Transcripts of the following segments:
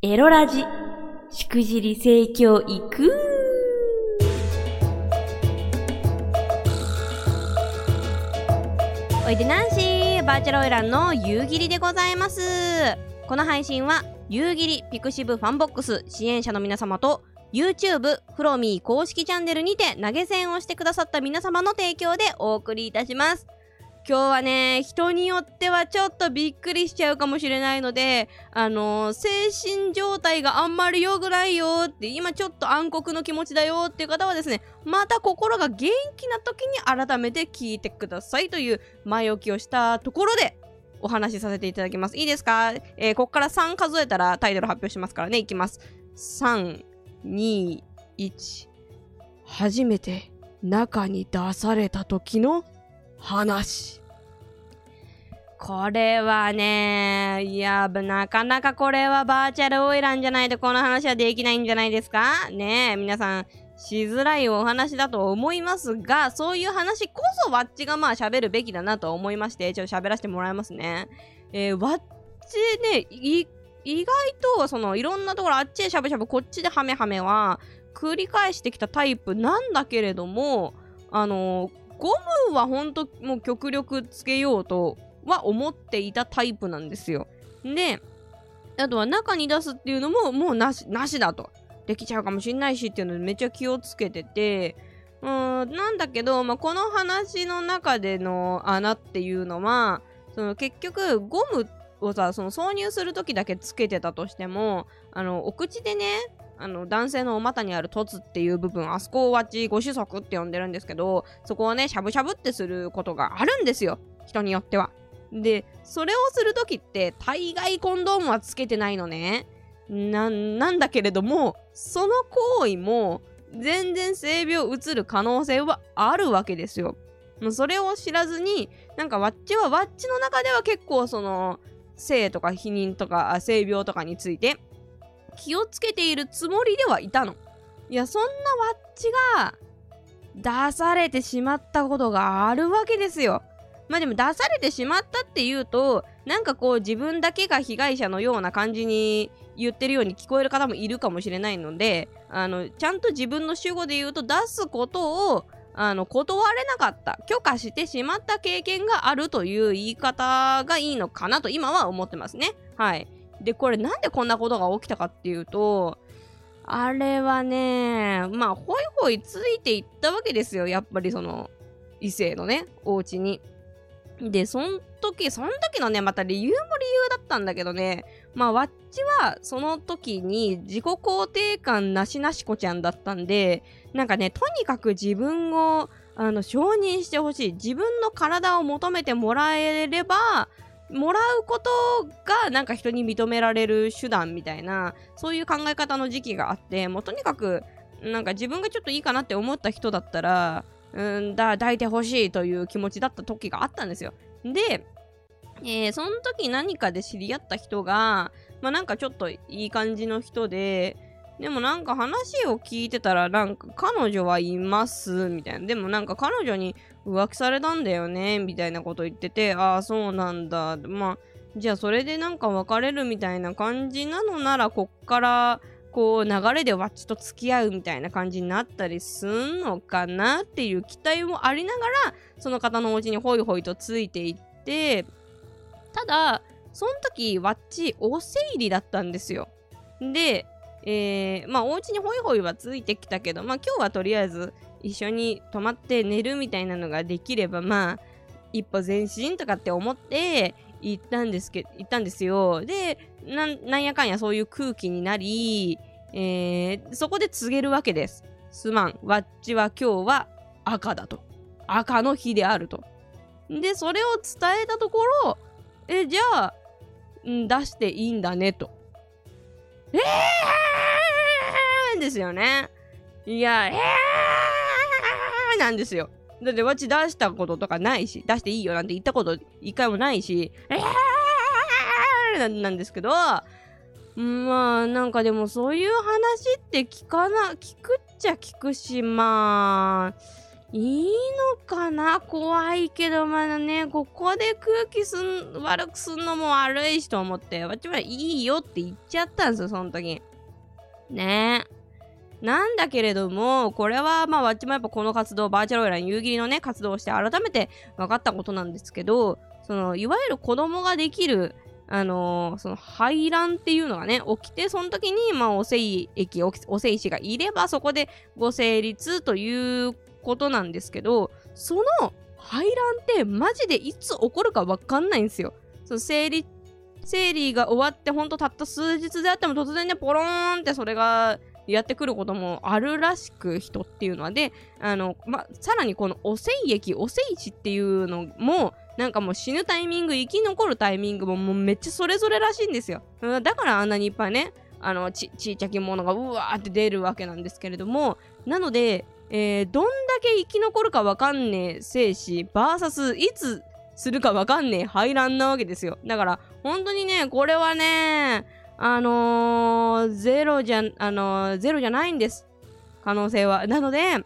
エロラジ、しくじり盛況いくおいでナンシーバーチャルオイランの夕霧でございます。この配信は夕霧 pixivFANBOX 支援者の皆様と YouTube フロミー公式チャンネルにて投げ銭をしてくださった皆様の提供でお送りいたします。今日はね、人によってはちょっとびっくりしちゃうかもしれないので、あのー、精神状態があんまり良くないよって、今ちょっと暗黒の気持ちだよっていう方はですね、また心が元気な時に改めて聞いてくださいという前置きをしたところで、お話しさせていただきます。いいですか？えー、こっから3数えたらタイトル発表しますからね、いきます。3、2、1。初めて中に出された時の話。これはね、いや、なかなかこれはバーチャルオイランじゃないとこの話はできないんじゃないですか？ねえ、皆さん、しづらいお話だと思いますが、そういう話こそわっちがまあ喋るべきだなと思いまして、ちょっと喋らせてもらいますね。えー、わっちね、意外と、その、いろんなところあっちでしゃぶしゃぶ、こっちでハメハメは、繰り返してきたタイプなんだけれども、あのーゴムはほんともう極力つけようとは思っていたタイプなんですよ。で、あとは中に出すっていうのももうなし、なしだと。できちゃうかもしんないしっていうのでめっちゃ気をつけてて、うん、なんだけど、まあ、この話の中での穴っていうのは、その結局ゴムをさ、その挿入する時だけつけてたとしても、あの、お口でね、あの男性のお股にある凸っていう部分あそこをわちご子息って呼んでるんですけどそこをねしゃぶしゃぶってすることがあるんですよ人によっては。でそれをする時って大概コンドームはつけてないのね。なんだけれどもその行為も全然性病うつる可能性はあるわけですよ。もうそれを知らずになんかわっちはわっちの中では結構その性とか避妊とか性病とかについて気をつけているつもりではいたの。いや、そんなわっちが出されてしまったことがあるわけですよ。まあでも出されてしまったっていうと、なんかこう自分だけが被害者のような感じに言ってるように聞こえる方もいるかもしれないので、あの、ちゃんと自分の主語で言うと出すことをあの断れなかった許可してしまった経験があるという言い方がいいのかなと今は思ってますねはいで、これなんでこんなことが起きたかっていうと、あれはね、まあ、ほいほいついていったわけですよ。やっぱりその、異性のね、お家に。で、そん時、そん時のね、また理由も理由だったんだけどね、まあ、わっちはその時に自己肯定感なしなし子ちゃんだったんで、なんかね、とにかく自分を、あの、承認してほしい。自分の体を求めてもらえれば、もらうことがなんか人に認められる手段みたいなそういう考え方の時期があってもうとにかくなんか自分がちょっといいかなって思った人だったらうんだ抱いてほしいという気持ちだった時があったんですよ。で、えー、その時何かで知り合った人がまあなんかちょっといい感じの人ででもなんか話を聞いてたらなんか彼女はいますみたいな。でもなんか彼女に浮気されたんだよねみたいなこと言っててああそうなんだ。まあじゃあそれでなんか別れるみたいな感じなのならこっからこう流れでわっちと付き合うみたいな感じになったりすんのかなっていう期待もありながらその方のお家にホイホイとついていってただその時わっちお生理だったんですよ。でえー、まあお家にホイホイはついてきたけどまあ今日はとりあえず一緒に泊まって寝るみたいなのができればまあ一歩前進とかって思って行ったんですけ行ったんですよ。でなんやかんやそういう空気になり、えー、そこで告げるわけです。すまん。わっちは今日は赤だと。赤の日であると。でそれを伝えたところえじゃあ出していいんだねと。えーですよね。いやえーなんですよ。だってわち出したこととかないし、出していいよなんて言ったこと一回もないし、えーなんですけど、まあなんかでもそういう話って聞かな、聞くっちゃ聞くし、まあ、いいのかな？怖いけどまだねここで空気すん悪くすんのも悪いしと思ってわちはいいよって言っちゃったんですよその時。ね。えなんだけれどもこれはまあわっちもやっぱこの活動バーチャルオイラン夕霧のね活動をして改めて分かったことなんですけどそのいわゆる子供ができるあのー、その排卵っていうのがね起きてその時にまあお精液お精子がいればそこでご成立ということなんですけどその排卵ってマジでいつ起こるか分かんないんですよ。その生理生理が終わってほんとたった数日であっても突然ねポローンってそれがやってくることもあるらしく人っていうのはであの、ま、さらにこのお精液お精子っていうのもなんかもう死ぬタイミング生き残るタイミングももうめっちゃそれぞれらしいんですよだからあんなにいっぱいねあのちちっちゃきものがうわーって出るわけなんですけれどもなのでえー、どんだけ生き残るかわかんねえ生死 VS いつするかわかんねえ排卵なわけですよ。だから本当にね、これはね、あのー、ゼロじゃ、あのー、ゼロじゃないんです。可能性は。なので、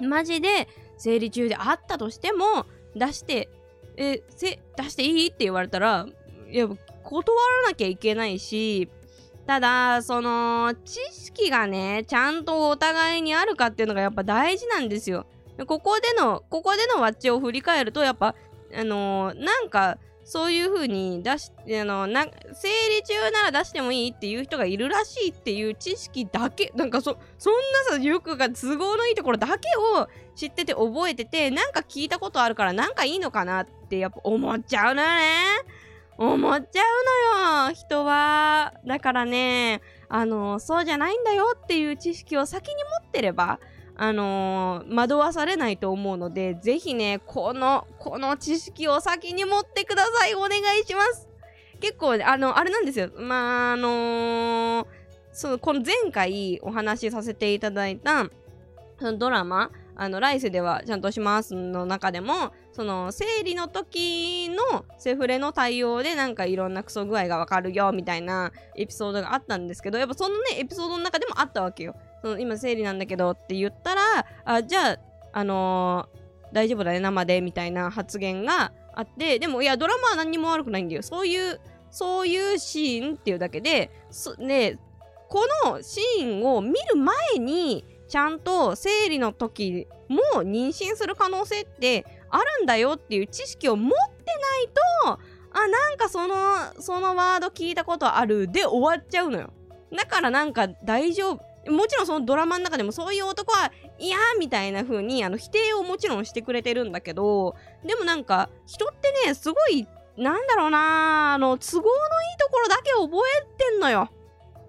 マジで生理中であったとしても、出して、え、せ、出していいって言われたら、いや、断らなきゃいけないし、ただ、その、知識がね、ちゃんとお互いにあるかっていうのがやっぱ大事なんですよ。ここでの、ここでのワッチを振り返ると、やっぱ、あのー、なんか、そういう風に出し、あのな、生理中なら出してもいいっていう人がいるらしいっていう知識だけ、なんかそ、そんなさ、よくが都合のいいところだけを知ってて覚えてて、なんか聞いたことあるからなんかいいのかなってやっぱ思っちゃうのよね。思っちゃうのよ人はだからねあのそうじゃないんだよっていう知識を先に持ってればあのー、惑わされないと思うので、ぜひね、この、この知識を先に持ってください。お願いします。結構、あの、あれなんですよ。まあ、あのー、その、この前回お話しさせていただいた、そのドラマ、あの、来世ではちゃんとしますの中でも、その、生理の時のセフレの対応でなんかいろんなクソ具合がわかるよみたいなエピソードがあったんですけど、やっぱそのね、エピソードの中でもあったわけよ。その今生理なんだけどって言ったら、あ、じゃあ、あのー、大丈夫だね、生でみたいな発言があって、でもいや、ドラマは何にも悪くないんだよ。そういう、そういうシーンっていうだけで、ね、このシーンを見る前に、ちゃんと生理の時も妊娠する可能性ってあるんだよっていう知識を持ってないとあなんかそのそのワード聞いたことあるで終わっちゃうのよだからなんか大丈夫もちろんそのドラマの中でもそういう男はいやみたいな風にあに否定をもちろんしてくれてるんだけどでもなんか人ってねすごいなんだろうなあの都合のいいところだけ覚えてんのよ。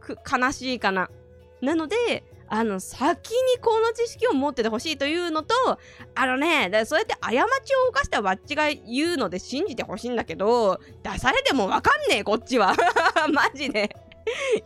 悲しいかな。なのであの先にこの知識を持っててほしいというのとあのねそうやって過ちを犯したバッチが言うので信じてほしいんだけど出されてもわかんねえこっちは。マジで。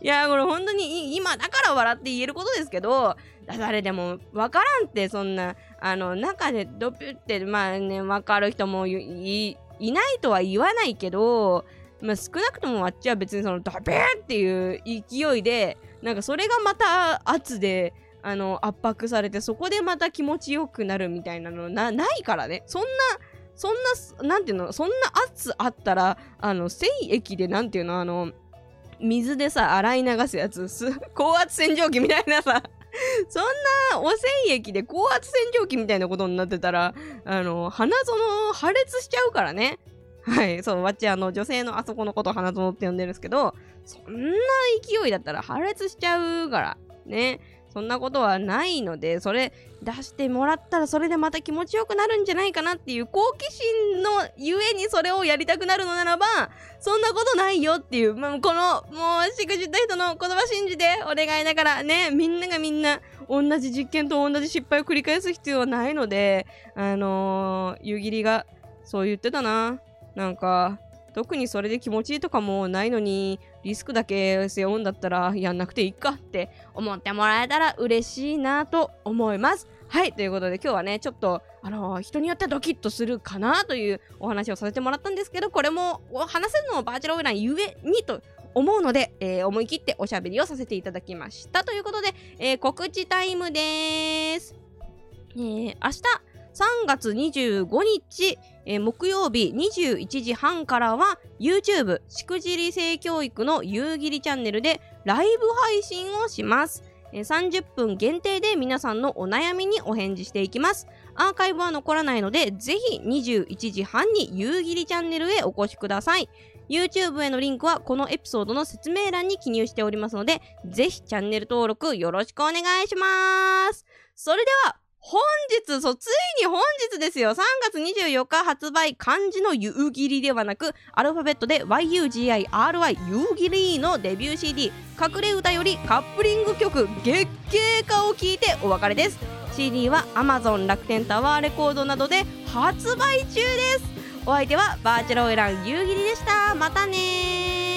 いやこれ本当に今だから笑って言えることですけど出されてもわからんってそんなあの中でドピュってまあねわかる人もいないとは言わないけどまあ、少なくともあっちは別にそのダベーっていう勢いでなんかそれがまた圧であの圧迫されてそこでまた気持ちよくなるみたいなのなないからね。そんなそんななんていうのそんな圧あったらあの精液でなんていうのあの水でさ洗い流すやつ。高圧洗浄機みたいなさ。そんな汚染液で高圧洗浄機みたいなことになってたらあの花園破裂しちゃうからね。はい、そう、わっちあの女性のあそこのこと花園って呼んでるんですけど、そんな勢いだったら破裂しちゃうから、ね。そんなことはないので、それ出してもらったらそれでまた気持ちよくなるんじゃないかなっていう好奇心のゆえにそれをやりたくなるのならば、そんなことないよっていう、まあ、この、もう、しくじった人の言葉信じてお願いだからね、みんながみんな同じ実験と同じ失敗を繰り返す必要はないので、あのー、湯切りがそう言ってたな。なんか、特にそれで気持ちいいとかもないのに、リスクだけ背負うんだったらやんなくていいかって思ってもらえたら嬉しいなと思います。はい、ということで今日はね、ちょっと、あのー、人によってドキッとするかなというお話をさせてもらったんですけど、これも話せるのもバーチャルオイランゆえにと思うので、えー、思い切っておしゃべりをさせていただきました。ということで、えー、告知タイムです。えー、明日、3月25日、えー木曜日21時半からは YouTube しくじり性教育の夕霧チャンネルでライブ配信をします。えー30分限定で皆さんのお悩みにお返事していきます。アーカイブは残らないので、ぜひ21時半に夕霧チャンネルへお越しください。YouTube へのリンクはこのエピソードの説明欄に記入しておりますので、ぜひチャンネル登録よろしくお願いします。それでは、本日、そう、ついに本日ですよ。3月24日発売、漢字の夕霧ではなく、アルファベットで YUGIRY 夕霧のデビュー CD、隠れ歌よりカップリング曲、月経歌を聴いてお別れです。CD は Amazon 楽天タワーレコードなどで発売中です。お相手はバーチャルオイラン夕霧でした。またねー。